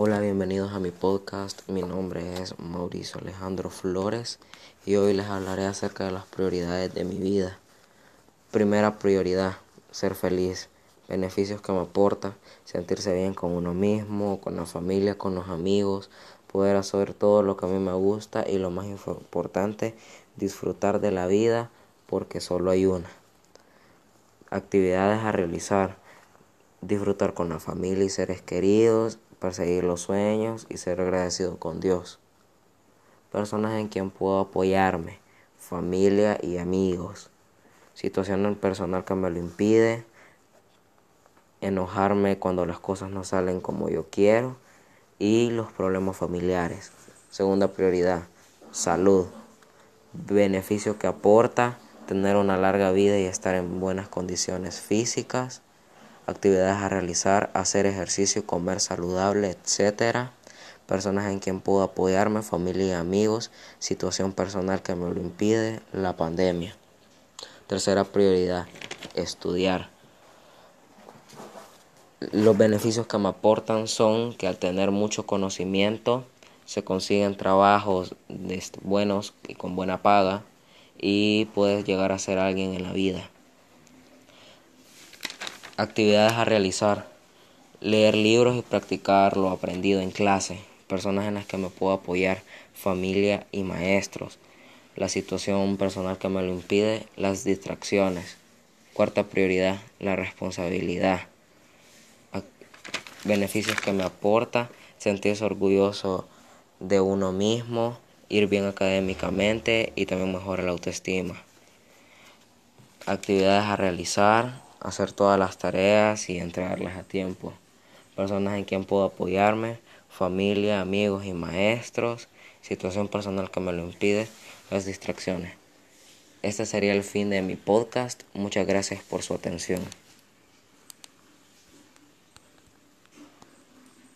Hola, bienvenidos a mi podcast. Mi nombre es Mauricio Alejandro Flores y hoy les hablaré acerca de las prioridades de mi vida. Primera prioridad, ser feliz. Beneficios que me aporta, sentirse bien con uno mismo, con la familia, con los amigos, poder hacer todo lo que a mí me gusta y lo más importante, disfrutar de la vida porque solo hay una. Actividades a realizar, disfrutar con la familia y seres queridos, perseguir los sueños y ser agradecido con Dios. Personas en quien puedo apoyarme, familia y amigos. Situación personal que me lo impide, enojarme cuando las cosas no salen como yo quiero y los problemas familiares. Segunda prioridad, salud. Beneficio que aporta tener una larga vida y estar en buenas condiciones físicas, actividades a realizar, hacer ejercicio, comer saludable, etc. Personas en quien puedo apoyarme, familia y amigos, situación personal que me lo impide, la pandemia. Tercera prioridad, estudiar. Los beneficios que me aportan son que al tener mucho conocimiento se consiguen trabajos buenos y con buena paga y puedes llegar a ser alguien en la vida. Actividades a realizar. Leer libros y practicar lo aprendido en clase. Personas en las que me puedo apoyar. Familia y maestros. La situación personal que me lo impide. Las distracciones. Cuarta prioridad. La responsabilidad. Beneficios que me aporta. Sentirse orgulloso de uno mismo. Ir bien académicamente y también mejorar la autoestima. Actividades a realizar hacer todas las tareas y entregarlas a tiempo. Personas en quien puedo apoyarme, familia, amigos y maestros, situación personal que me lo impide, las distracciones. Este sería el fin de mi podcast. Muchas gracias por su atención.